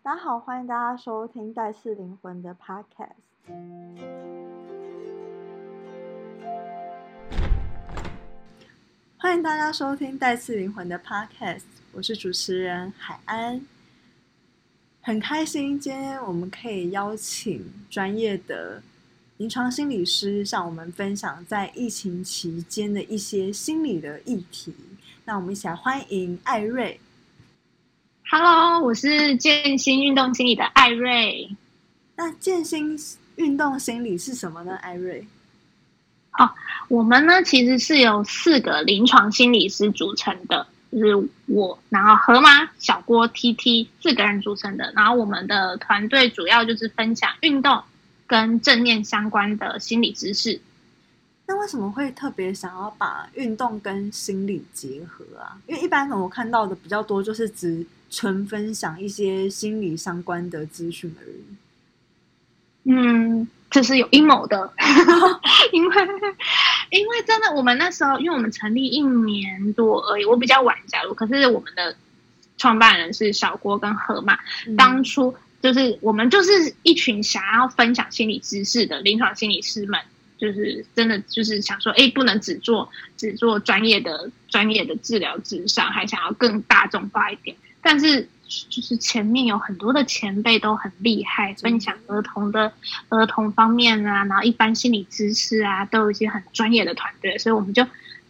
大家好，欢迎大家收听《带刺灵魂》的 Podcast。欢迎大家收听《带刺灵魂》的 Podcast，我是主持人海安。很开心，今天我们可以邀请专业的临床心理师向我们分享在疫情期间的一些心理的议题。那我们一起来欢迎艾瑞。Hello，我是健心运动心理的艾瑞。那健心运动心理是什么呢？艾瑞？哦我们呢其实是由四个临床心理师组成的，就是我，然后河马、小郭、T T 四个人组成的。然后我们的团队主要就是分享运动跟正念相关的心理知识。那为什么会特别想要把运动跟心理结合啊？因为一般我看到的比较多，就是只纯分享一些心理相关的资讯而已。嗯，这是有阴谋的，因为因为真的，我们那时候因为我们成立一年多而已，我比较晚加入，可是我们的创办人是小郭跟河马，嗯当初就是我们就是一群想要分享心理知识的临床心理师们，就是真的就是想说，哎，不能只做只做专业的专业的治疗至上，还想要更大众化一点。但是就是前面有很多的前辈都很厉害，分享儿童的儿童方面啊，然后一般心理知识啊，都有一些很专业的团队，所以我们就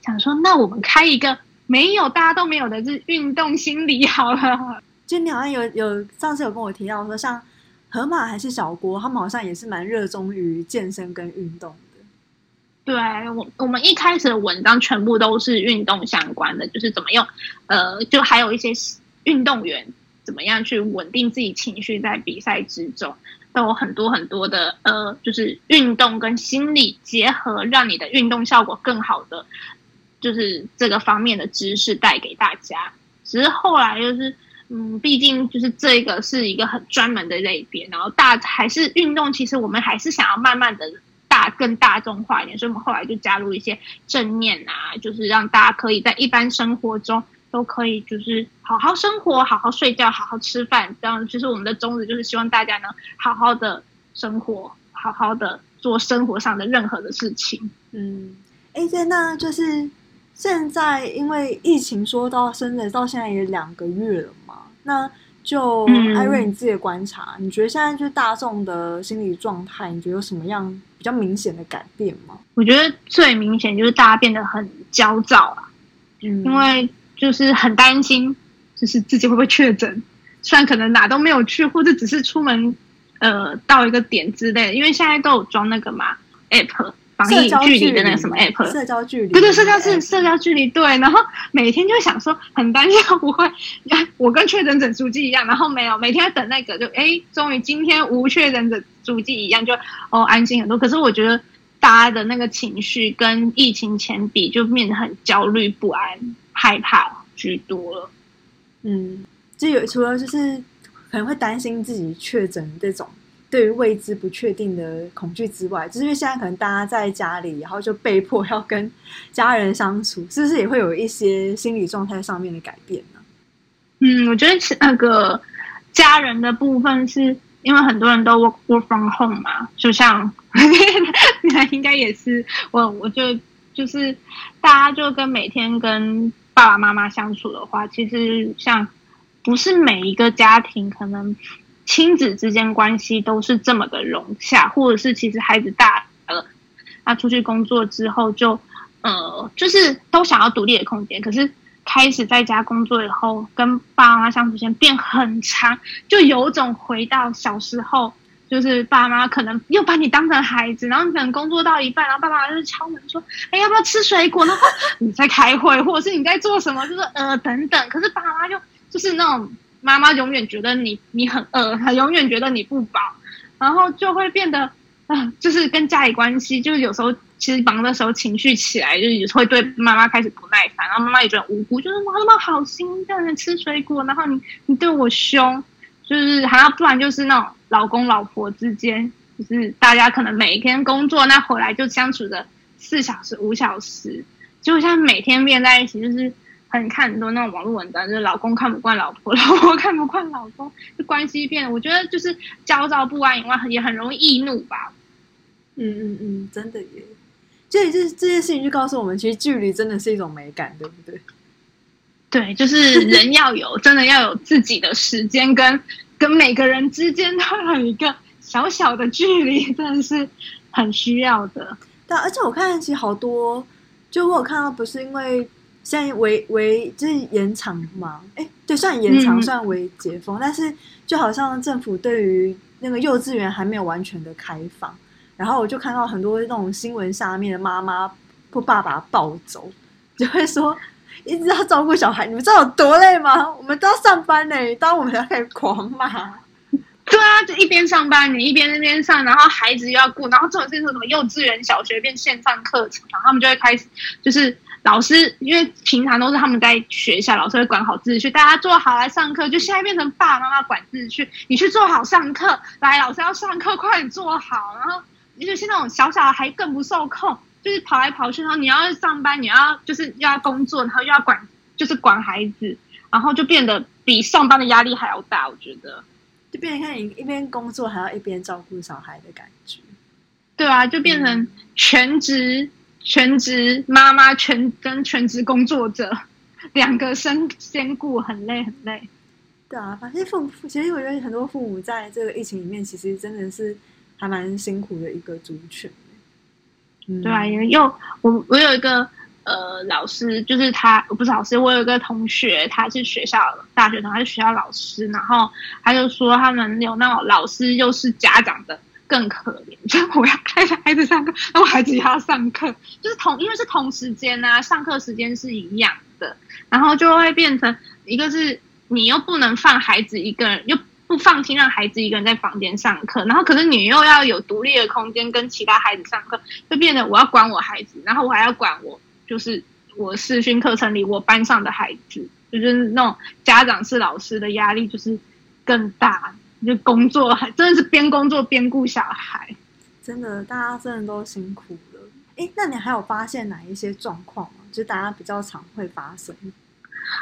想说，那我们开一个没有大家都没有的是运动心理好了。就你好像有有上次有跟我提到说，像河马还是小郭，他们好像也是蛮热衷于健身跟运动的。对我，我们一开始的文章全部都是运动相关的，就是怎么用，呃，就还有一些运动员怎么样去稳定自己情绪在比赛之中，都有很多很多的呃，就是运动跟心理结合，让你的运动效果更好的，就是这个方面的知识带给大家。只是后来就是，嗯，毕竟就是这个是一个很专门的类别，然后大还是运动，其实我们还是想要慢慢的。大更大众化一点，所以我们后来就加入一些正念啊，就是让大家可以在一般生活中都可以就是好好生活、好好睡觉、好好吃饭。这样，其实我们的宗旨就是希望大家能好好的生活，好好的做生活上的任何的事情。嗯，哎，对，那就是现在因为疫情说到真的到现在也两个月了嘛，那就嗯艾瑞你自己的观察，你觉得现在就是大众的心理状态，你觉得有什么样比较明显的改变吗？我觉得最明显就是大家变得很焦躁啊，嗯，因为就是很担心，就是自己会不会确诊。虽然可能哪都没有去，或者只是出门，呃，到一个点之类的。因为现在都有装那个嘛 app 防疫距离的那个什么 app，社交距离，对对，社交是社交距离，对。然后每天就想说，很担心会不会我跟确诊者足迹一样，然后没有，每天在等那个，就哎，终于今天无确诊者足迹一样，就哦安心很多。可是我觉得大家的那个情绪跟疫情前比，就变得很焦虑不安、害怕居多了。嗯，就有除了就是可能会担心自己确诊这种对于未知不确定的恐惧之外，就是因为现在可能大家在家里，然后就被迫要跟家人相处，是不是也会有一些心理状态上面的改变呢？嗯，我觉得是那个家人的部分是。因为很多人都 work work from home 嘛，就像你 应该也是我，我就就是大家就跟每天跟爸爸妈妈相处的话，其实像不是每一个家庭可能亲子之间关系都是这么的融洽，或者是其实孩子大了，他出去工作之后就呃就是都想要独立的空间，可是。开始在家工作以后，跟爸妈相处时间变很长，就有种回到小时候，就是爸妈可能又把你当成孩子，然后你可能工作到一半，然后爸爸就敲门说：“哎，要不要吃水果？”然后你在开会，或者是你在做什么，就是呃等等。可是爸妈就就是那种妈妈永远觉得你你很饿，她永远觉得你不饱，然后就会变得啊、就是跟家里关系，就是有时候。其实忙的时候情绪起来，就是会对妈妈开始不耐烦，然后妈妈也觉得无辜，就是妈妈好心叫你吃水果，然后你你对我凶，就是还要不然就是那种老公老婆之间，就是大家可能每一天工作，那回来就相处的四小时五小时，就像每天面在一起，就是很看很多那种网络文章，就是老公看不惯老婆，老婆看不惯老公，就关系变，我觉得就是焦躁不安以外，也很容易易怒吧。嗯嗯嗯，真的耶。所以这这件事情就告诉我们，其实距离真的是一种美感，对不对？对，就是人要有，真的要有自己的时间，跟跟每个人之间都有一个小小的距离，真的是很需要的。但而且我看其实好多，就我有看到，不是因为现在为为就是延长嘛？哎，对，算延长，算为解封，但是就好像政府对于那个幼稚园还没有完全的开放。然后我就看到很多那种新闻下面的妈妈或爸爸暴走，就会说一直要照顾小孩，你们知道有多累吗？我们都要上班呢，当我们要开始狂骂。对啊，就一边上班，你一边那边上，然后孩子又要顾，然后这种是什么幼稚园、小学变线上课程，然后他们就会开始就是老师，因为平常都是他们在学校，老师会管好秩序，大家坐好来上课，就现在变成爸爸妈妈管秩序，你去做好上课，来老师要上课，快点做好，然后。尤其是那种小小的还更不受控，就是跑来跑去，然后你要上班，你要就是要工作，然后又要管，就是管孩子，然后就变得比上班的压力还要大。我觉得，就变成看你一边工作还要一边照顾小孩的感觉。对啊，就变成全职全职妈妈，全跟全职工作者两个身兼顾，很累很累。对啊，反正父母其实我觉得很多父母在这个疫情里面，其实真的是。还蛮辛苦的一个族群，对啊，因为又我我有一个呃老师，就是他不是老师，我有一个同学，他是学校大学生，他是学校老师，然后他就说他们有那种老师又是家长的更可怜，就我要带着孩子上课，那我孩子也要上课，就是同因为是同时间啊，上课时间是一样的，然后就会变成一个是你又不能放孩子一个人又。不放心让孩子一个人在房间上课，然后可是你又要有独立的空间跟其他孩子上课，就变得我要管我孩子，然后我还要管我就是我视讯课程里我班上的孩子，就是那种家长是老师的压力就是更大，就工作还真的是边工作边顾小孩，真的大家真的都辛苦了。哎，那你还有发现哪一些状况吗？就大家比较常会发生？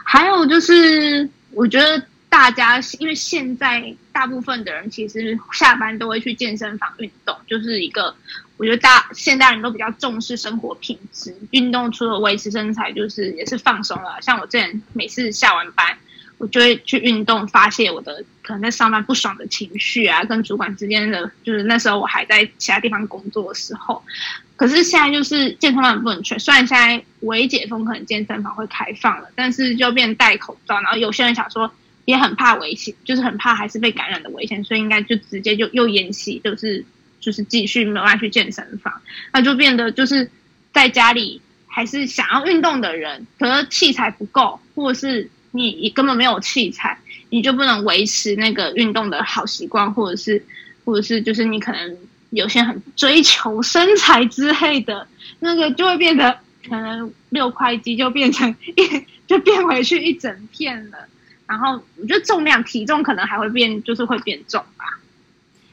还有就是我觉得。大家因为现在大部分的人其实下班都会去健身房运动，就是一个我觉得大现代人都比较重视生活品质，运动除了维持身材，就是也是放松了。像我之前每次下完班，我就会去运动，发泄我的可能在上班不爽的情绪啊，跟主管之间的，就是那时候我还在其他地方工作的时候。可是现在就是健身房不能去，虽然现在微解封，可能健身房会开放了，但是就变戴口罩，然后有些人想说。也很怕危险，就是很怕还是被感染的危险，所以应该就直接就又延期，就是就是继续没有办法去健身房，那就变得就是在家里还是想要运动的人，可是器材不够，或者是你根本没有器材，你就不能维持那个运动的好习惯，或者是或者是就是你可能有些很追求身材之类的，那个就会变得可能六块肌就变成一 就变回去一整片了。然后我觉得重量、体重可能还会变，就是会变重吧。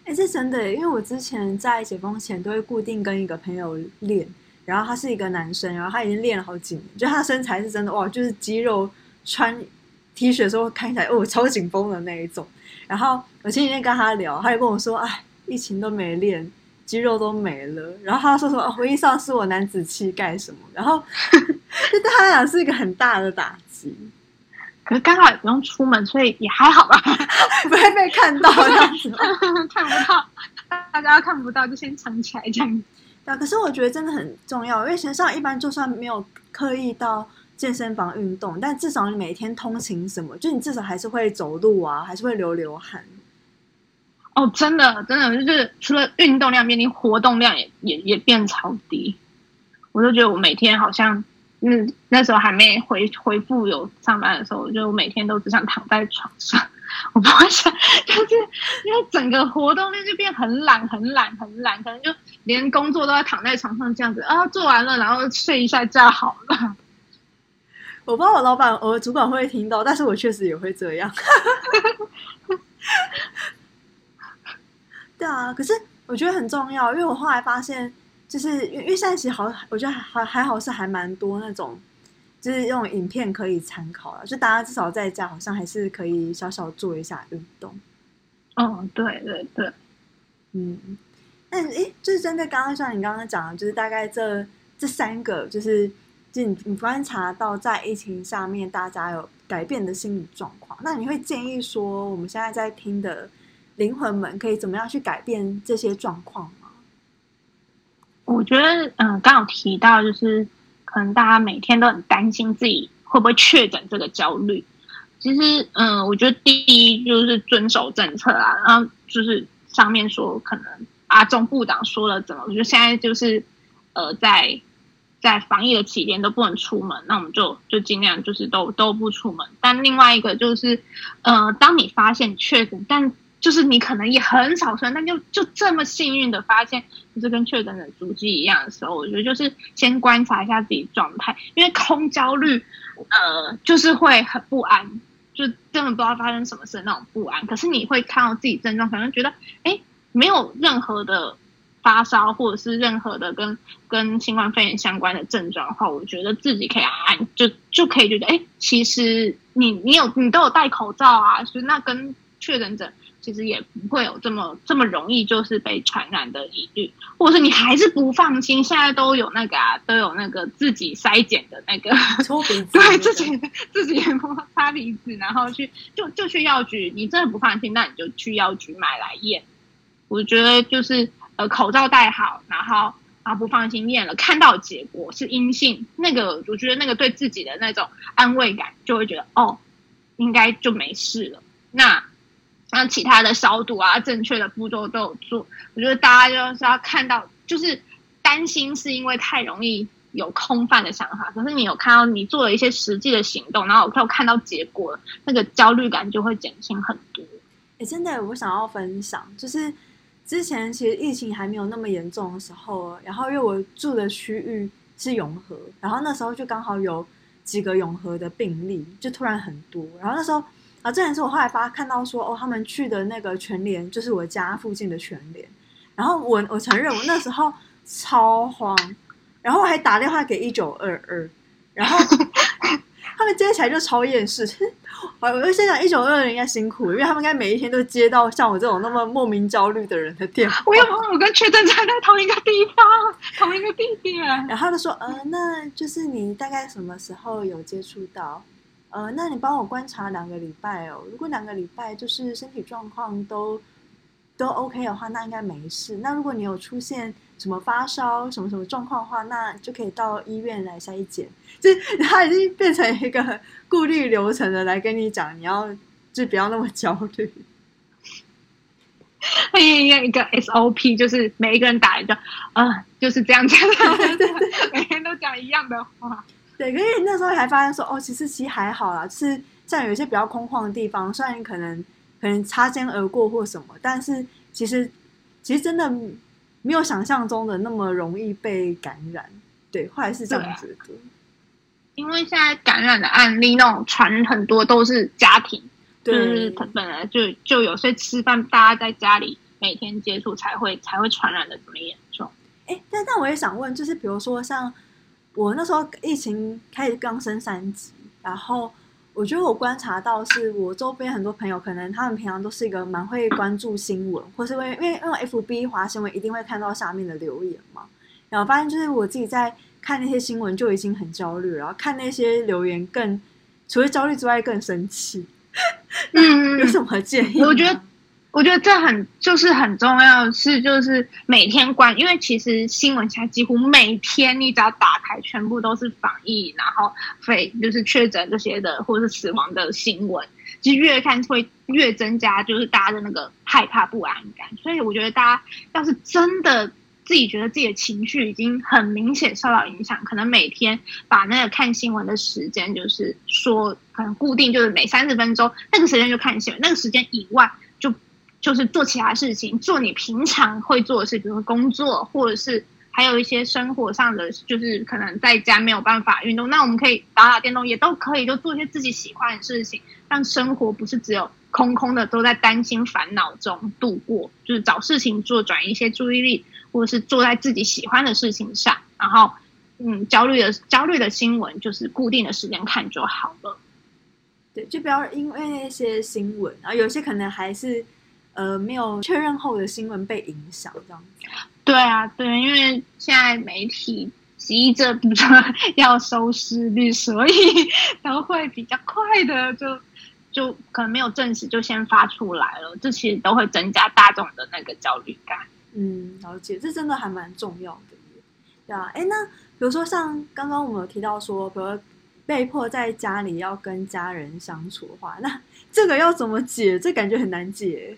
哎，是真的，因为我之前在解封前都会固定跟一个朋友练，然后他是一个男生，然后他已经练了好几年，就他身材是真的哇，就是肌肉穿 T 恤的时候看起来哦超紧绷的那一种。然后我前几天跟他聊，他就跟我说：“哎，疫情都没练，肌肉都没了。”然后他说什么回忆丧失我男子气概什么，然后 就对他来讲是一个很大的打击。可是刚好也不用出门，所以也还好吧，不会被看到这样子，看不到，大家看不到就先藏起来这样。对，可是我觉得真的很重要，因为实际上一般就算没有刻意到健身房运动，但至少你每天通勤什么，就你至少还是会走路啊，还是会流流汗。哦，真的，真的就是除了运动量变低，活动量也也也变超低。我就觉得我每天好像。嗯，那时候还没回回复有上班的时候，我就每天都只想躺在床上，我不会想，就是因为整个活动量就变很懒，很懒，很懒，可能就连工作都要躺在床上这样子啊，做完了然后睡一下觉好了。我不知道我老板、我主管会不会听到，但是我确实也会这样。对啊，可是我觉得很重要，因为我后来发现。就是因为现在其实好，我觉得还还还好是还蛮多那种，就就是用影片可以参考了，就大家至少在家好像还是可以小小做一下运动。哦，对对对，嗯，那诶，就是针对刚刚像你刚刚讲的，就是大概这这三个，就是就你你观察到在疫情下面大家有改变的心理状况，那你会建议说我们现在在听的灵魂们可以怎么样去改变这些状况吗？我觉得，嗯，刚好提到就是可能大家每天都很担心自己会不会确诊这个焦虑。其实，嗯，我觉得第一就是遵守政策啊，然后就是上面说可能阿中部长说了怎么，我觉得现在就是呃在在防疫的期间都不能出门，那我们就就尽量就是都都不出门。但另外一个就是，呃，当你发现确诊，但就是你可能也很少出但就就这么幸运的发现就是跟确诊的足迹一样的时候，我觉得就是先观察一下自己状态，因为空焦虑，呃，就是会很不安。就根本不知道发生什么事那种不安，可是你会看到自己症状，可能觉得哎，没有任何的发烧或者是任何的跟跟新冠肺炎相关的症状的话，我觉得自己可以安，就就可以觉得哎，其实你你有你都有戴口罩啊，所以那跟确诊者。其实也不会有这么这么容易就是被传染的疑虑，或者是你还是不放心。现在都有那个啊，都有那个自己筛检的那个搓鼻子，对自己自己擦鼻子，然后去就就去药局。你真的不放心，那你就去药局买来验。我觉得就是呃口罩戴好，然后然后不放心验了，看到结果是阴性，那个我觉得那个对自己的那种安慰感就会觉得哦，应该就没事了。那。那其他的消毒啊，正确的步骤都有做。我觉得大家就是要看到，就是担心是因为太容易有空泛的想法。可是你有看到你做了一些实际的行动，然后有看到结果，那个焦虑感就会减轻很多。哎，真的，我想要分享，就是之前其实疫情还没有那么严重的时候，然后因为我住的区域是永和，然后那时候就刚好有几个永和的病例，就突然很多，然后那时候。啊，这也是我后来发看到说，哦，他们去的那个全联就是我家附近的全联，然后我我承认我那时候超慌，然后我还打电话给一九二二，然后 他们接起来就超厌世，我我就心想一九二二应该辛苦，因为他们应该每一天都接到像我这种那么莫名焦虑的人的电话。我有我跟确诊站在同一个地方，同一个地点，然后他就说，呃，那就是你大概什么时候有接触到？呃，那你帮我观察两个礼拜哦。如果两个礼拜就是身体状况都都 OK 的话，那应该没事。那如果你有出现什么发烧、什么什么状况的话，那就可以到医院来筛检。就是他已经变成一个顾虑流程的来跟你讲，你要就不要那么焦虑。他应该一个 SOP，就是每一个人打一个，啊，就是这样子，每天都讲一样的话。对，可是那时候还发现说，哦，其实其实还好啦，就是像有一些比较空旷的地方，虽然可能可能擦肩而过或什么，但是其实其实真的没有想象中的那么容易被感染。对，后来是这样觉得。因为现在感染的案例那种传很多都是家庭，就是他本来就就有些吃饭，大家在家里每天接触才会才会传染的这么严重。哎，但但我也想问，就是比如说像。我那时候疫情开始刚升三级，然后我觉得我观察到是我周边很多朋友，可能他们平常都是一个蛮会关注新闻，或是因为因为用 FB 滑新闻一定会看到下面的留言嘛，然后发现就是我自己在看那些新闻就已经很焦虑，然后看那些留言更除了焦虑之外更生气。嗯，有什么建议？我觉得。我觉得这很就是很重要，是就是每天关，因为其实新闻现在几乎每天你只要打开，全部都是防疫，然后肺就是确诊这些的，或者是死亡的新闻，其实越看会越增加，就是大家的那个害怕不安感。所以我觉得大家要是真的自己觉得自己的情绪已经很明显受到影响，可能每天把那个看新闻的时间，就是说可能固定就是每三十分钟那个时间就看新闻，那个时间以外。就就是做其他事情，做你平常会做的事，比如说工作，或者是还有一些生活上的，就是可能在家没有办法运动，那我们可以打打电动，也都可以，就做一些自己喜欢的事情，让生活不是只有空空的，都在担心烦恼中度过，就是找事情做，转移一些注意力，或者是做在自己喜欢的事情上，然后嗯焦虑的焦虑的新闻，就是固定的时间看就好了。对，就不要因为那些新闻，然后有些可能还是呃没有确认后的新闻被影响这样子。对啊，对，因为现在媒体急着不着 要收视率，所以 都会比较快的就就可能没有证实就先发出来了，这其实都会增加大众的那个焦虑感。嗯，了解，这真的还蛮重要的。对啊，哎，那比如说像刚刚我们有提到说，比如被迫在家里要跟家人相处的话，那这个要怎么解？这感觉很难解。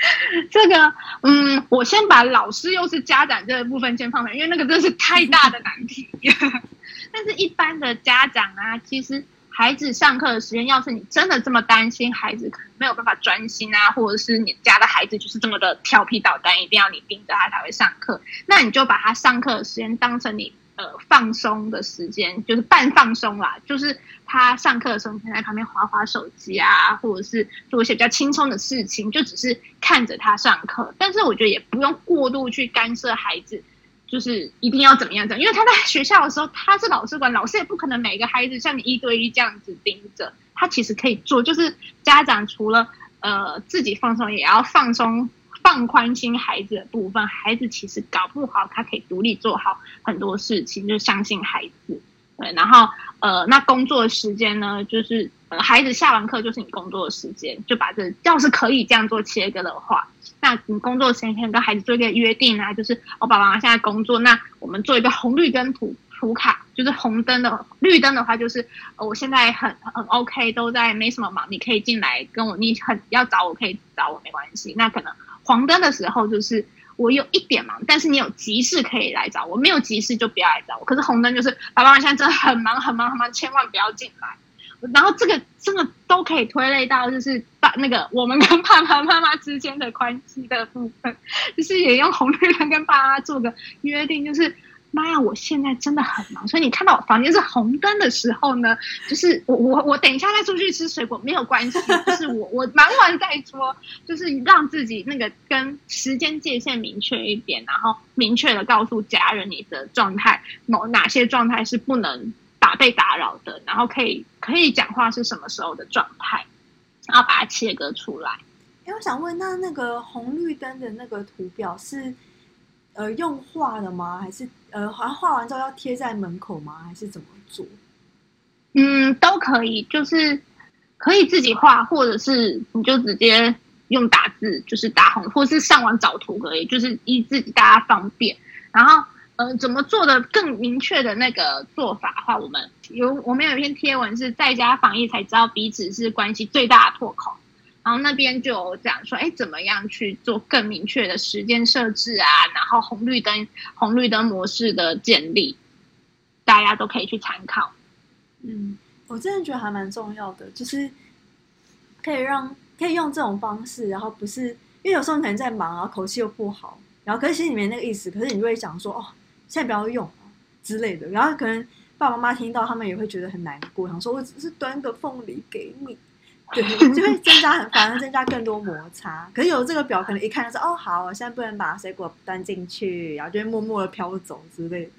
这个，嗯，我先把老师又是家长这个部分先放下，因为那个真是太大的难题。但是，一般的家长啊，其实孩子上课的时间，要是你真的这么担心孩子可能没有办法专心啊，或者是你家的孩子就是这么的调皮捣蛋，一定要你盯着他才会上课，那你就把他上课的时间当成你。呃，放松的时间就是半放松啦，就是他上课的时候，你可以在旁边划划手机啊，或者是做一些比较轻松的事情，就只是看着他上课。但是我觉得也不用过度去干涉孩子，就是一定要怎么样怎样，因为他在学校的时候他是老师管，老师也不可能每个孩子像你一对一这样子盯着。他其实可以做，就是家长除了呃自己放松，也要放松。放宽心孩子的部分，孩子其实搞不好他可以独立做好很多事情，就相信孩子。对，然后呃，那工作时间呢，就是呃，孩子下完课就是你工作的时间，就把这要是可以这样做切割的话，那你工作时间可以跟孩子做一个约定啊，就是我爸爸妈妈现在工作，那我们做一个红绿灯图图卡，就是红灯的绿灯的话，就是我现在很很 OK，都在没什么忙，你可以进来跟我，你很要找我可以找我没关系，那可能。黄灯的时候，就是我有一点忙，但是你有急事可以来找我，没有急事就不要来找我。可是红灯就是爸爸妈妈现在真的很忙很忙很忙，千万不要进来。然后这个这个都可以推类到，就是爸那个我们跟爸爸妈妈之间的关系的部分，就是也用红绿灯跟爸妈做个约定，就是。妈呀！我现在真的很忙，所以你看到我房间是红灯的时候呢，就是我我我等一下再出去吃水果没有关系，就是我我忙完再说，就是让自己那个跟时间界限明确一点，然后明确的告诉家人你的状态，某哪些状态是不能打被打扰的，然后可以可以讲话是什么时候的状态，然后把它切割出来。哎，我想问，那那个红绿灯的那个图表是？呃，用画的吗？还是呃，好像画完之后要贴在门口吗？还是怎么做？嗯，都可以，就是可以自己画，或者是你就直接用打字，就是打红，或是上网找图可以，就是依自己大家方便。然后，呃，怎么做的更明确的那个做法的话，我们有我们有一篇贴文是在家防疫才知道彼此是关系最大的破口。然后那边就有讲说，哎，怎么样去做更明确的时间设置啊？然后红绿灯、红绿灯模式的建立，大家都可以去参考。嗯，我真的觉得还蛮重要的，就是可以让可以用这种方式，然后不是因为有时候可能在忙啊，口气又不好，然后可是心里面那个意思，可是你就会想说，哦，现在不要用啊之类的，然后可能爸爸妈妈听到，他们也会觉得很难过，想说我只是端个凤梨给你。对，就会增加很，反而增加更多摩擦。可是有这个表，可能一看就是哦，好，我现在不能把水果端进去，然后就会默默的飘走之类的。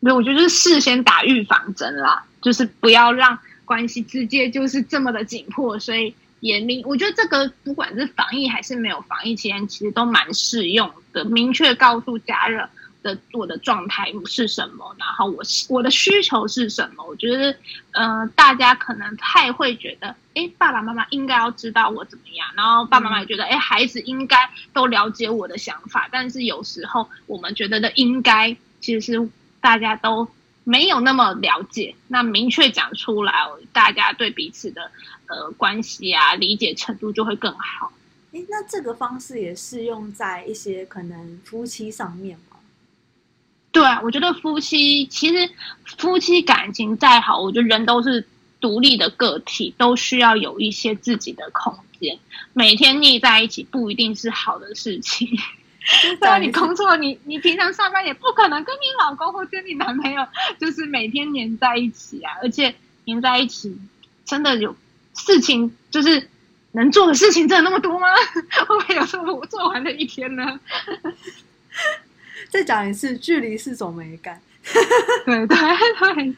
没有，我觉得是事先打预防针啦，就是不要让关系直接就是这么的紧迫，所以严明。我觉得这个不管是防疫还是没有防疫期间，其实都蛮适用的，明确告诉家人。的我的状态是什么？然后我我的需求是什么？我觉得，呃，大家可能太会觉得，哎，爸爸妈妈应该要知道我怎么样，然后爸爸妈妈也觉得，哎，孩子应该都了解我的想法。但是有时候我们觉得的应该，其实是大家都没有那么了解。那明确讲出来，大家对彼此的呃关系啊理解程度就会更好。哎，那这个方式也适用在一些可能夫妻上面吗？对啊，我觉得夫妻其实夫妻感情再好，我觉得人都是独立的个体，都需要有一些自己的空间。每天腻在一起不一定是好的事情。对啊，你工作，你你平常上班也不可能跟你老公或跟你男朋友就是每天黏在一起啊。而且黏在一起，真的有事情就是能做的事情真的那么多吗？会不会有时候我做完的一天呢？再讲一次，距离是种美感。对对对对，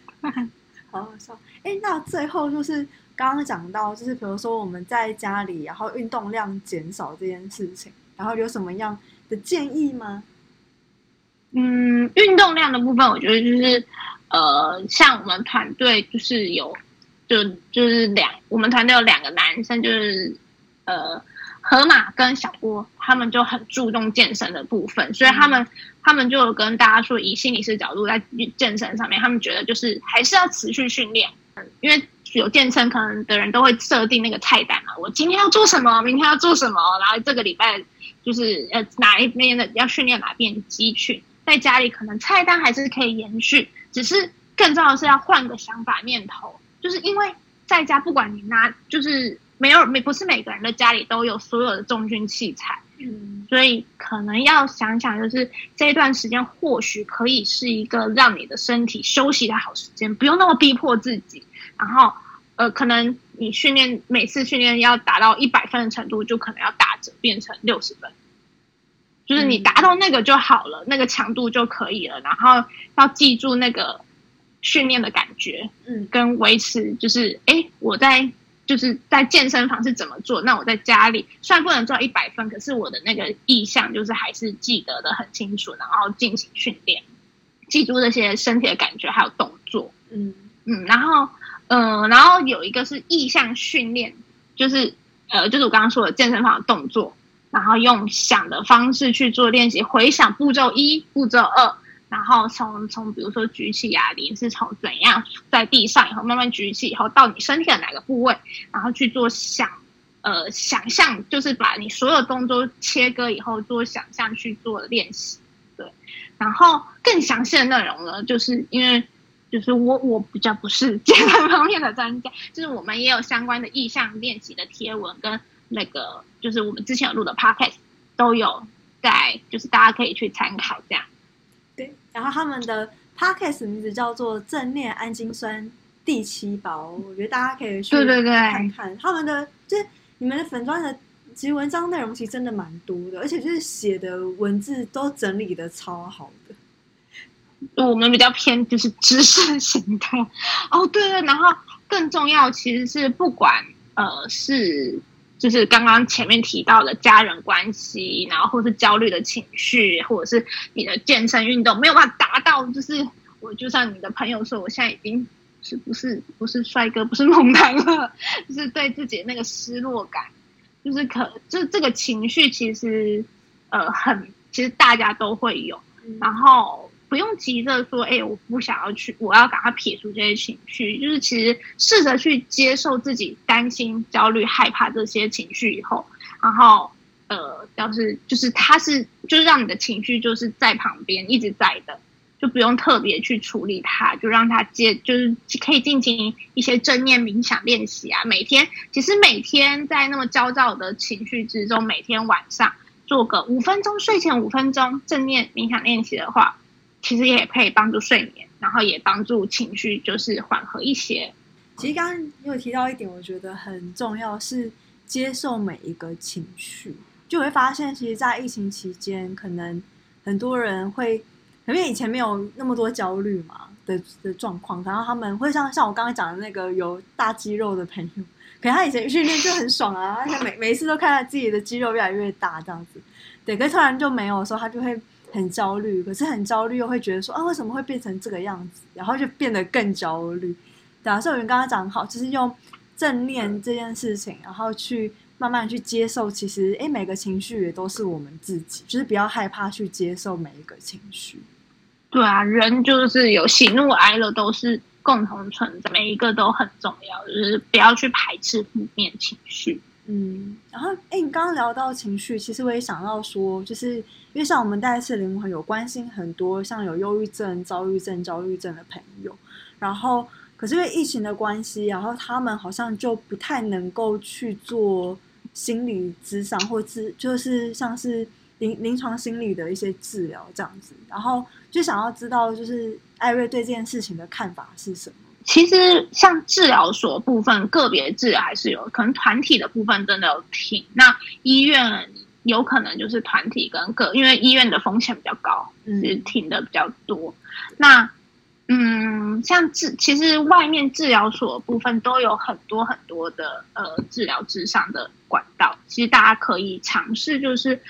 好好笑。哎，那最后就是刚刚讲到，就是比如说我们在家里，然后运动量减少这件事情，然后有什么样的建议吗？嗯，运动量的部分，我觉得就是呃，像我们团队就是有，就就是两，我们团队有两个男生，就是呃。河马跟小波他们就很注重健身的部分，所以他们他们就跟大家说，以心理师角度在健身上面，他们觉得就是还是要持续训练，因为有健身可能的人都会设定那个菜单嘛，我今天要做什么，明天要做什么，然后这个礼拜就是呃哪一边的要训练哪边肌群，在家里可能菜单还是可以延续，只是更重要的是要换个想法念头，就是因为在家不管你拿就是。没有，每不是每个人的家里都有所有的重训器材，嗯，所以可能要想想，就是这一段时间或许可以是一个让你的身体休息的好时间，不用那么逼迫自己。然后，呃，可能你训练每次训练要达到一百分的程度，就可能要打折变成六十分，就是你达到那个就好了，那个强度就可以了。然后要记住那个训练的感觉，嗯，跟维持，就是哎，我在。就是在健身房是怎么做？那我在家里虽然不能做到一百分，可是我的那个意向就是还是记得的很清楚，然后进行训练，记住这些身体的感觉还有动作。嗯嗯，然后嗯，然后有一个是意向训练，就是呃，就是我刚刚说的健身房的动作，然后用想的方式去做练习，回想步骤一、步骤二。然后从从比如说举起哑铃是从怎样在地上以后慢慢举起以后到你身体的哪个部位，然后去做想呃想象，就是把你所有动作切割以后做想象去做练习，对。然后更详细的内容呢，就是因为就是我我比较不是健身方面的专家，就是我们也有相关的意向练习的贴文跟那个就是我们之前有录的 podcast 都有在，就是大家可以去参考这样。然后他们的 podcast 名字叫做正念氨基酸第七宝，我觉得大家可以去对对对看看他们的，就是你们的粉砖的，其实文章内容其实真的蛮多的，而且就是写的文字都整理的超好的。我们比较偏就是知识型的哦，对对，然后更重要其实是不管呃是。就是刚刚前面提到的家人关系，然后或是焦虑的情绪，或者是你的健身运动没有办法达到，就是我就像你的朋友说，我现在已经是不是不是帅哥，不是猛男了，就是对自己的那个失落感，就是可就这个情绪其实呃很，其实大家都会有，然后。不用急着说，哎，我不想要去，我要赶快撇除这些情绪。就是其实试着去接受自己担心、焦虑、害怕这些情绪以后，然后呃，要是就是他是就是让你的情绪就是在旁边一直在的，就不用特别去处理它，就让他接，就是可以进行一些正念冥想练习啊。每天其实每天在那么焦躁的情绪之中，每天晚上做个五分钟，睡前五分钟正念冥想练习的话。其实也可以帮助睡眠，然后也帮助情绪就是缓和一些。其实刚刚有提到一点，我觉得很重要是接受每一个情绪。就会发现，其实，在疫情期间，可能很多人会，因为以前没有那么多焦虑嘛的的状况，然后他们会像像我刚刚讲的那个有大肌肉的朋友，可能他以前训练就很爽啊，而且每每一次都看到自己的肌肉越来越大这样子，对，可是突然就没有的时候，他就会。很焦虑，可是很焦虑又会觉得说啊，为什么会变成这个样子？然后就变得更焦虑。假设我们刚刚讲好，就是用正念这件事情，然后去慢慢去接受，其实哎，每个情绪也都是我们自己，就是不要害怕去接受每一个情绪。对啊，人就是有喜怒哀乐都是共同存在，每一个都很重要，就是不要去排斥负面情绪。嗯，然后哎，你刚刚聊到情绪，其实我也想到说，就是因为像我们带次灵魂有关心很多像有忧郁症、躁郁症、焦虑症的朋友，然后可是因为疫情的关系，然后他们好像就不太能够去做心理咨商或治，就是像是临临床心理的一些治疗这样子，然后就想要知道，就是艾瑞对这件事情的看法是什么。其实像治疗所部分，个别治疗还是有可能，团体的部分真的有停。那医院有可能就是团体跟个，因为医院的风险比较高，是停的比较多。那嗯，像治其实外面治疗所部分都有很多很多的呃治疗智商的管道，其实大家可以尝试，就是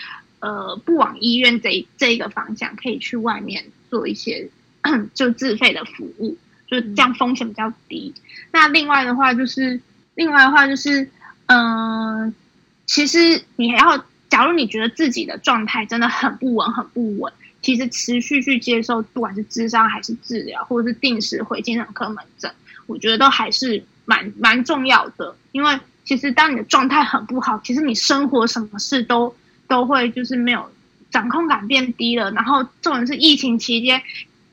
呃不往医院这这一个方向，可以去外面做一些 就自费的服务，就这样风险比较低。那另外的话就是另外的话就是嗯，其实你还要，假如你觉得自己的状态真的很不稳，很不稳。其实持续去接受，不管是智商还是治疗，或者是定时回精神科门诊，我觉得都还是蛮蛮重要的。因为其实当你的状态很不好，其实你生活什么事都都会就是没有掌控感变低了。然后这种是疫情期间，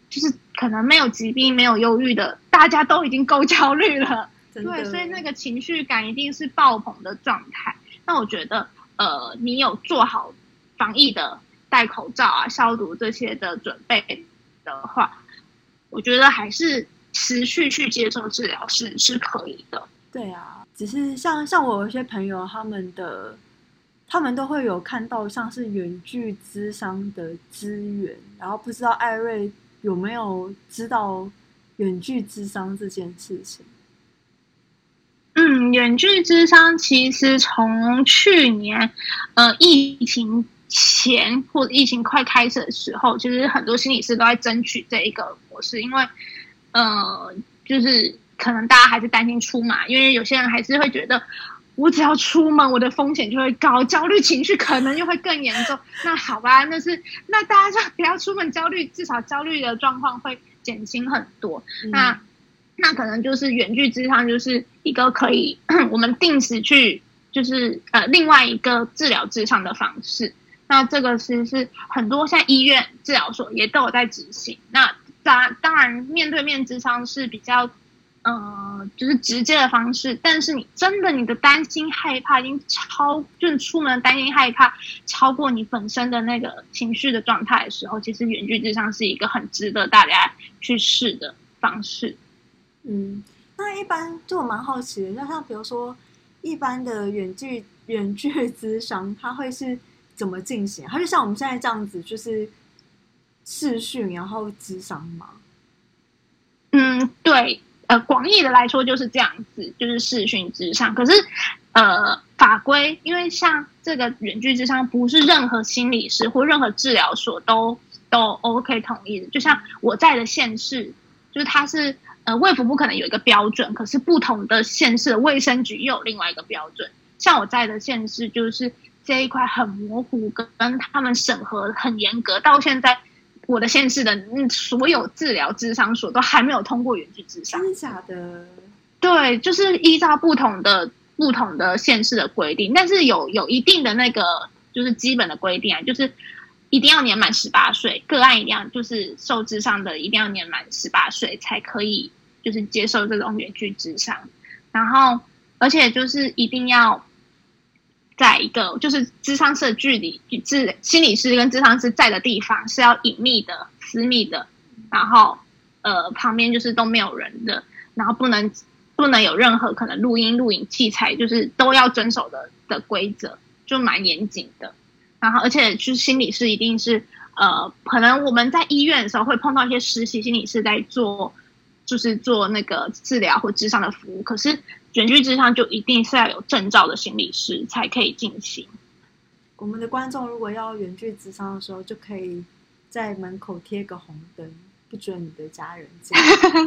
就是可能没有疾病、没有忧郁的，大家都已经够焦虑了。对，所以那个情绪感一定是爆棚的状态。那我觉得，呃，你有做好防疫的。戴口罩啊，消毒这些的准备的话，我觉得还是持续去接受治疗是是可以的。对啊，只是像像我有些朋友，他们的他们都会有看到像是远距咨商的资源，然后不知道艾瑞有没有知道远距咨商这件事情？嗯，远距咨商其实从去年呃疫情。前或者疫情快开始的时候，其实很多心理师都在争取这一个模式，因为，呃，就是可能大家还是担心出嘛，因为有些人还是会觉得，我只要出门，我的风险就会高，焦虑情绪可能又会更严重。那好吧，那是那大家就不要出门焦虑，至少焦虑的状况会减轻很多。那那可能就是远距智商，就是一个可以 我们定时去，就是呃另外一个治疗智商的方式。那这个其实是很多像医院、治疗所也都有在执行。那当当然，面对面智商是比较，呃，就是直接的方式。但是你真的你的担心害怕已经超，就是出门担心害怕超过你本身的那个情绪的状态的时候，其实远距智商是一个很值得大家去试的方式。嗯，那一般就我蛮好奇的，那像比如说一般的远距远距智商，它会是。怎么进行？它就像我们现在这样子，就是视讯，然后智商吗？嗯，对，广义的来说就是这样子，就是视讯之上。可是，呃，法规因为像这个远距之上，不是任何心理师或任何治疗所都都 OK 同意的。就像我在的县市，就是它是呃卫福不可能有一个标准，可是不同的县市卫生局又有另外一个标准。像我在的县市就是。这一块很模糊，跟跟他们审核很严格，到现在我的县市的嗯所有治疗智商所都还没有通过远距智商，真的假的？对，就是依照不同的不同的县市的规定，但是有有一定的那个就是基本的规定啊，就是一定要年满十八岁，个案一定要就是受智商的一定要年满十八岁才可以就是接受这种远距智商，然后而且就是一定要。在一个就是智商室距离，智心理师跟智商师在的地方是要隐秘的、私密的，然后呃旁边就是都没有人的，然后不能不能有任何可能录音录影器材，就是都要遵守的的规则，就蛮严谨的。然后而且就是心理师一定是呃，可能我们在医院的时候会碰到一些实习心理师在做，就是做那个治疗或智商的服务，可是。远距智商就一定是要有证照的心理师才可以进行。我们的观众如果要远距智商的时候，就可以在门口贴个红灯，不准你的家人进。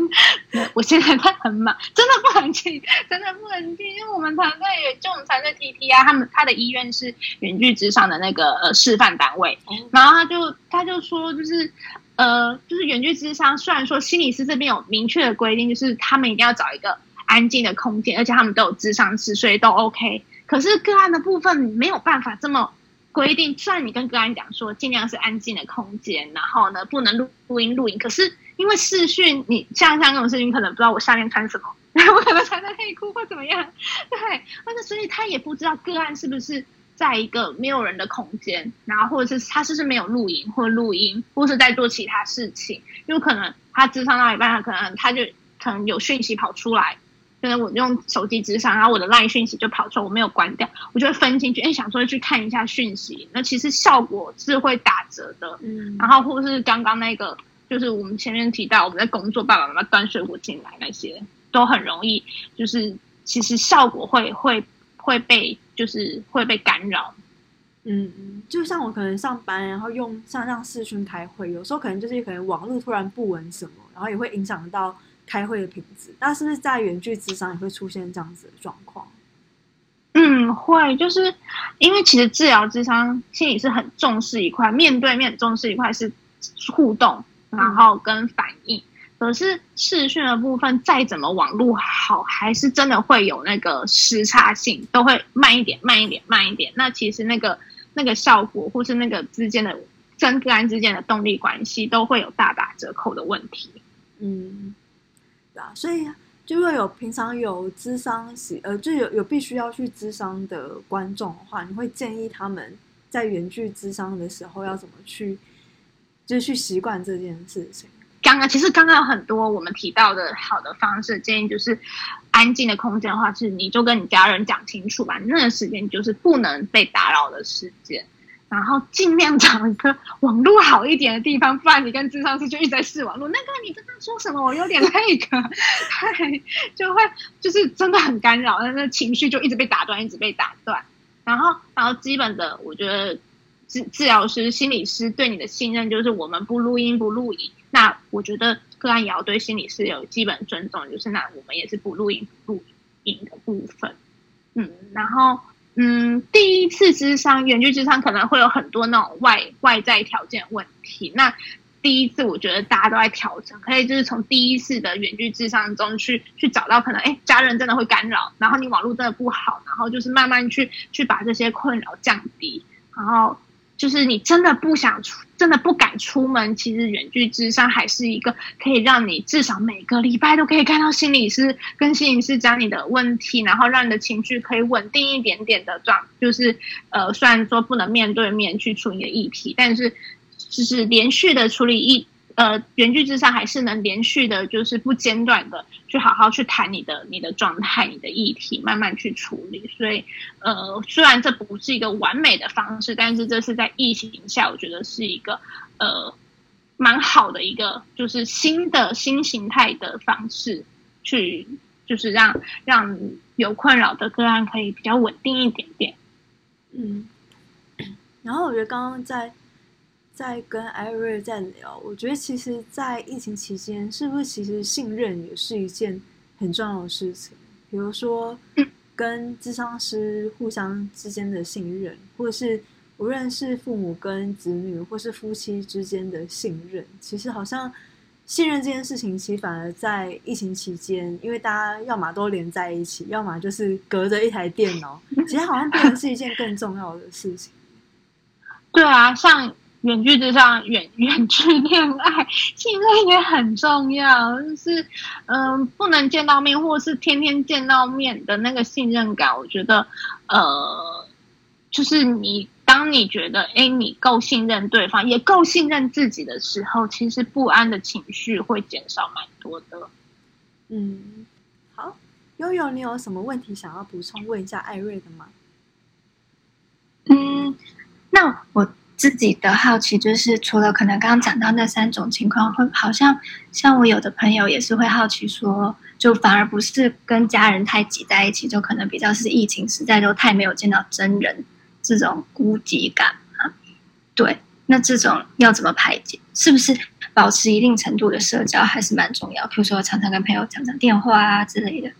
我现在他很忙，真的不能进，真的不能进，因为我们团队也就我们团队 T T 啊，他们他的医院是远距智商的那个呃示范单位，然后他就他就说就是呃就是远距智商，虽然说心理师这边有明确的规定，就是他们一定要找一个。安静的空间，而且他们都有智商室，所以都 OK。可是个案的部分没有办法这么规定。虽然你跟个案讲说尽量是安静的空间，然后呢不能录录音录影，可是因为视讯，你像像这种事情，可能不知道我下面穿什么，然 后我可能穿着内裤或怎么样，对。但是所以他也不知道个案是不是在一个没有人的空间，然后或者是他是不是没有录影或录音，或是在做其他事情。有可能他智商到一半，他可能他就可能有讯息跑出来。就是我用手机直上，然后我的 LINE 讯息就跑出来，我没有关掉，我就会分进去，哎，想说去看一下讯息，那其实效果是会打折的。嗯，然后或是刚刚那个就是我们前面提到我们在工作，爸爸妈妈端水果进来那些，都很容易，就是其实效果会会会被就是会被干扰。嗯嗯，就像我可能上班，然后用像这样视讯开会，有时候可能就是可能网络突然不稳什么，然后也会影响到开会的品质。那是不是在远距智商也会出现这样子的状况？嗯，会，就是因为其实治疗智商心理是很重视一块，面对面重视一块是互动，然后跟反应。可是视讯的部分，再怎么网络好，还是真的会有那个时差性，都会慢一点，慢一点，慢一点。那其实那个那个效果，或是那个之间的跟个案之间的动力关系，都会有大打折扣的问题。嗯，对啊，所以就会有平常有智商习，呃，就有有必须要去智商的观众的话，你会建议他们在远距智商的时候要怎么去，就是去习惯这件事情。刚刚其实刚刚有很多我们提到的好的方式建议，就是安静的空间的话，是你就跟你家人讲清楚吧。那个时间就是不能被打扰的时间，然后尽量找一个网络好一点的地方，不然你跟智商师就一直在试网络。那个你跟他说什么，我有点那个，对，就会就是真的很干扰，那那情绪就一直被打断，一直被打断。然后，然后基本的，我觉得治治疗师、心理师对你的信任就是我们不录音、不录影。那我觉得个案也要对心理师有基本尊重，就是那我们也是不录音不录影的部分，嗯，然后嗯，第一次智商远距智商可能会有很多那种外外在条件问题，那第一次我觉得大家都在调整，可以就是从第一次的远距智商中去去找到可能，哎，家人真的会干扰，然后你网络真的不好，然后就是慢慢去去把这些困扰降低，然后。就是你真的不想出，真的不敢出门，其实远距智商还是一个可以让你至少每个礼拜都可以看到心理师，跟心理师讲你的问题，然后让你的情绪可以稳定一点点的状，就是呃，虽然说不能面对面去处理的议题，但是就是连续的处理一。呃，原句之上还是能连续的，就是不间断的去好好去谈你的你的状态、你的议题，慢慢去处理。所以，呃，虽然这不是一个完美的方式，但是这是在疫情下，我觉得是一个呃蛮好的一个，就是新的新形态的方式，去就是让让有困扰的个案可以比较稳定一点点。嗯，然后我觉得刚刚在。在跟艾瑞在聊，我觉得其实，在疫情期间，是不是其实信任也是一件很重要的事情？比如说，跟智商师互相之间的信任，或者是无论是父母跟子女，或是夫妻之间的信任，其实好像信任这件事情，其实反而在疫情期间，因为大家要么都连在一起，要么就是隔着一台电脑，其实好像变成是一件更重要的事情。对啊，像。远距之上，远 远距恋爱，信任也很重要。就是，嗯，不能见到面，或是天天见到面的那个信任感，我觉得，呃，就是你当你觉得，哎，你够信任对方，也够信任自己的时候，其实不安的情绪会减少蛮多的。嗯，好，悠悠，你有什么问题想要补充问一下艾瑞的吗？嗯，那我。自己的好奇就是，除了可能刚刚讲到那三种情况，会好像像我有的朋友也是会好奇说，就反而不是跟家人太挤在一起，就可能比较是疫情实在都太没有见到真人这种孤寂感啊。对，那这种要怎么排解？是不是保持一定程度的社交还是蛮重要？比如说常常跟朋友讲讲电话啊之类的。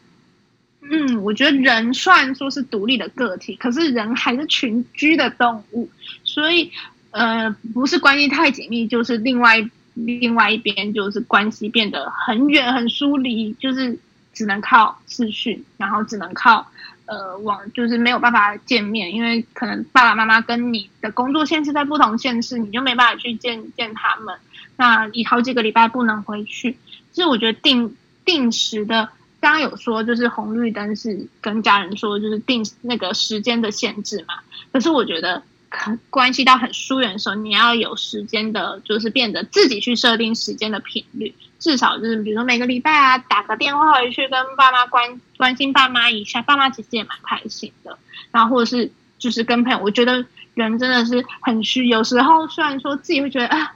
嗯，我觉得人虽然说是独立的个体，可是人还是群居的动物，所以呃，不是关系太紧密，就是另外另外一边就是关系变得很远很疏离，就是只能靠视讯，然后只能靠呃网，就是没有办法见面，因为可能爸爸妈妈跟你的工作线是在不同县市，你就没办法去见见他们，那你好几个礼拜不能回去，其实我觉得定定时的。刚刚有说，就是红绿灯是跟家人说，就是定那个时间的限制嘛。可是我觉得，关系到很疏远的时候，你要有时间的，就是变得自己去设定时间的频率，至少就是比如说每个礼拜啊，打个电话回去跟爸妈关关心爸妈一下，爸妈其实也蛮开心的。然后或者是就是跟朋友，我觉得人真的是很虚，有时候虽然说自己会觉得啊，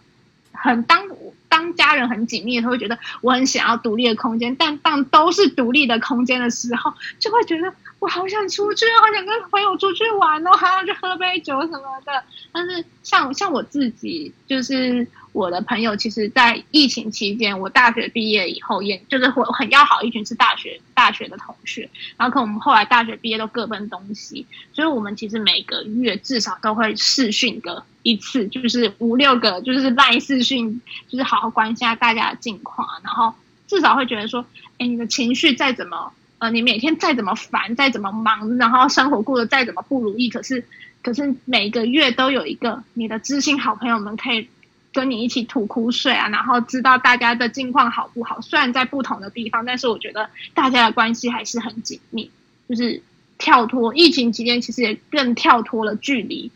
很当当。家人很紧密的时候，会觉得我很想要独立的空间，但当都是独立的空间的时候，就会觉得我好想出去，好想跟朋友出去玩哦，还要去喝杯酒什么的。但是像像我自己，就是我的朋友，其实，在疫情期间，我大学毕业以后，也就是我很要好一群是大学大学的同学，然后可我们后来大学毕业都各奔东西，所以我们其实每个月至少都会视讯个一次，就是五六个，就是赖视讯，就是好好关心下大家的近况，然后至少会觉得说，哎，你的情绪再怎么，呃，你每天再怎么烦，再怎么忙，然后生活过得再怎么不如意，可是。可是每个月都有一个你的知心好朋友们可以跟你一起吐苦水啊，然后知道大家的近况好不好。虽然在不同的地方，但是我觉得大家的关系还是很紧密。就是跳脱疫情期间，其实也更跳脱了距离。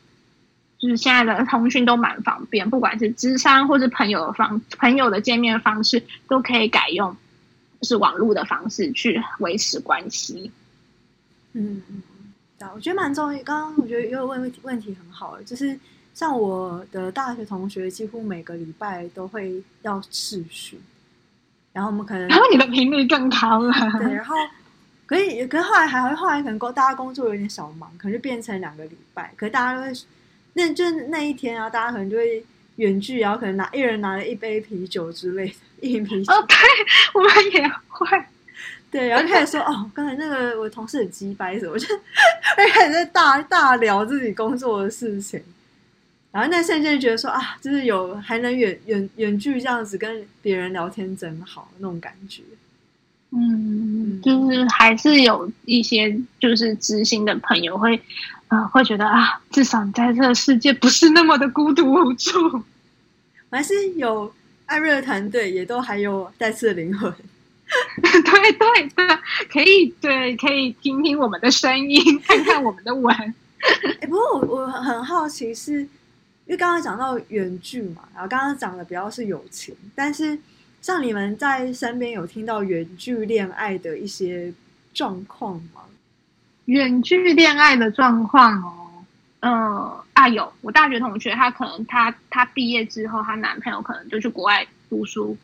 就是现在的通讯都蛮方便，不管是智商或是朋友的方朋友的见面方式，都可以改用就是网络的方式去维持关系。嗯嗯。我觉得蛮重要。刚刚我觉得有问问题问题很好，就是像我的大学同学，几乎每个礼拜都会要试训，然后我们可能，然后你的频率更高了。对，然后可以，可是后来还会后来可能工大家工作有点小忙，可能就变成两个礼拜。可是大家都会，那就那一天啊，大家可能就会远距，然后可能拿一人拿了一杯啤酒之类的，一瓶啤酒。哦，对，我们也会。对，然后开始说哦，刚才那个我同事很鸡掰什么，就 开始在大大聊自己工作的事情。然后那瞬间觉得说啊，就是有还能远远远距这样子跟别人聊天真好那种感觉。嗯，就是还是有一些就是知心的朋友会，呃，会觉得啊，至少你在这个世界不是那么的孤独无助。还是有艾瑞的团队也都还有带刺的灵魂。对对对，可以对可以听听我们的声音，看看我们的文。哎，不过我我很好奇，是因为刚刚讲到远距嘛，然后刚刚讲的比较是友情，但是像你们在身边有听到远距恋爱的一些状况吗？远距恋爱的状况哦，嗯啊有，我大学同学她可能她她毕业之后，她男朋友可能就去国外读书，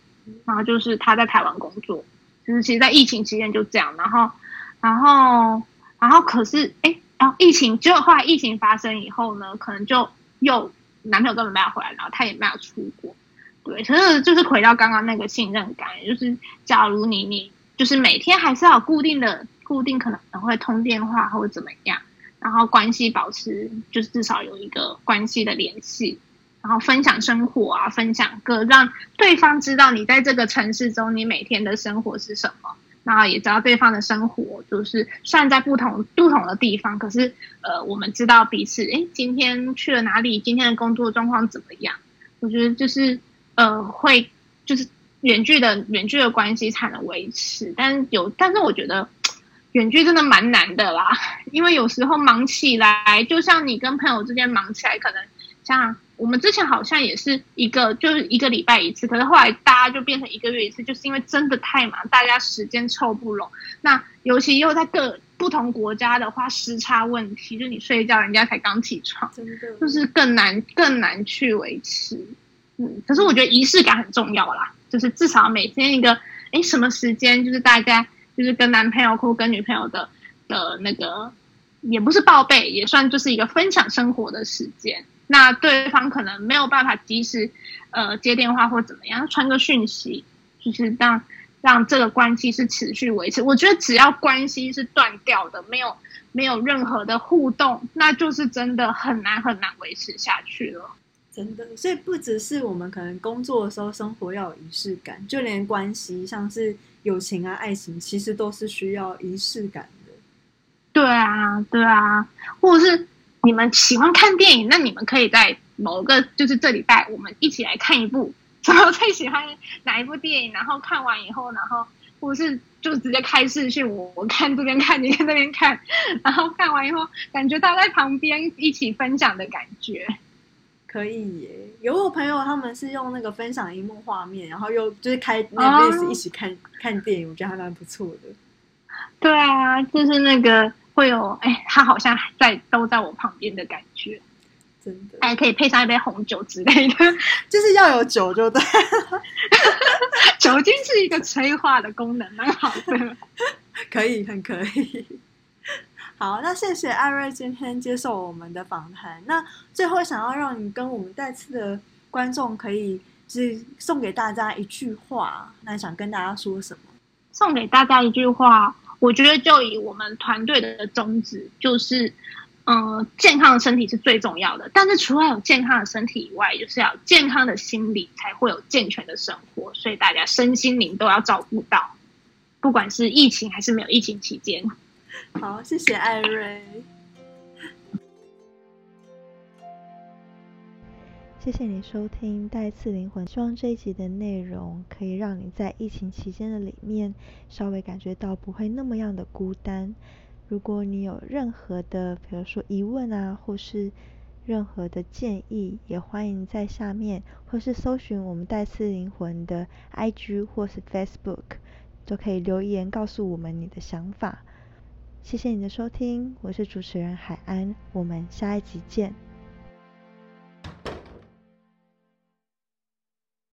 然后就是她在台湾工作。就是其实，在疫情期间就这样，然后，然后，然后，可是，哎，然后疫情，就后来疫情发生以后呢，可能就又男朋友根本没有回来，然后他也没有出国，对，可是就是回到刚刚那个信任感，就是假如你你就是每天还是要固定的固定，可能会通电话或者怎么样，然后关系保持就是至少有一个关系的联系。然后分享生活啊，分享个让对方知道你在这个城市中你每天的生活是什么，然后也知道对方的生活就是虽然在不同不同的地方，可是呃，我们知道彼此哎，今天去了哪里，今天的工作状况怎么样？我觉得就是呃，会就是远距的远距的关系才能维持，但有但是我觉得远距真的蛮难的啦，因为有时候忙起来，就像你跟朋友之间忙起来，可能像。我们之前好像也是一个，就是一个礼拜一次，可是后来大家就变成一个月一次，就是因为真的太忙，大家时间凑不拢。那尤其又在各不同国家的话，时差问题，就你睡觉，人家才刚起床，真的就是更难更难去维持。嗯，可是我觉得仪式感很重要啦，就是至少每天一个，哎，什么时间，就是大家就是跟男朋友或跟女朋友的的那个，也不是报备，也算就是一个分享生活的时间。那对方可能没有办法及时，呃，接电话或怎么样，传个讯息，就是让让这个关系是持续维持。我觉得只要关系是断掉的，没有没有任何的互动，那就是真的很难很难维持下去了。真的，所以不只是我们可能工作的时候生活要有仪式感，就连关系，像是友情啊、爱情，其实都是需要仪式感的。对啊，对啊，或者是。你们喜欢看电影，那你们可以在某个就是这礼拜，我们一起来看一部。什 么最喜欢哪一部电影？然后看完以后，然后或者是就直接开视讯，我我看这边看，你看那边看，然后看完以后，感觉他在旁边一起分享的感觉，可以耶。有我朋友他们是用那个分享荧幕画面，然后又就是开 Netflix 一起看看电影，我觉得还蛮不错的。对啊，就是那个。会有哎，他好像在都在我旁边的感觉，真的，还可以配上一杯红酒之类的，就是要有酒就对。酒精是一个催化的功能，蛮好的。可以，很可以。好，那谢谢艾瑞今天接受我们的访谈。那最后想要让你跟我们再次的观众可以，是送给大家一句话，那想跟大家说什么？送给大家一句话，我觉得就以我们团队的宗旨，就是，嗯，健康的身体是最重要的。但是除了有健康的身体以外，就是要健康的心理，才会有健全的生活。所以大家身心灵都要照顾到，不管是疫情还是没有疫情期间。好，谢谢艾瑞，谢谢你收听《带刺灵魂》。希望这一集的内容可以让你在疫情期间的里面稍微感觉到不会那么样的孤单。如果你有任何的，比如说疑问啊，或是任何的建议，也欢迎在下面或是搜寻我们带刺灵魂的 IG 或是 Facebook，都可以留言告诉我们你的想法。谢谢你的收听我是主持人海安我们下一集见。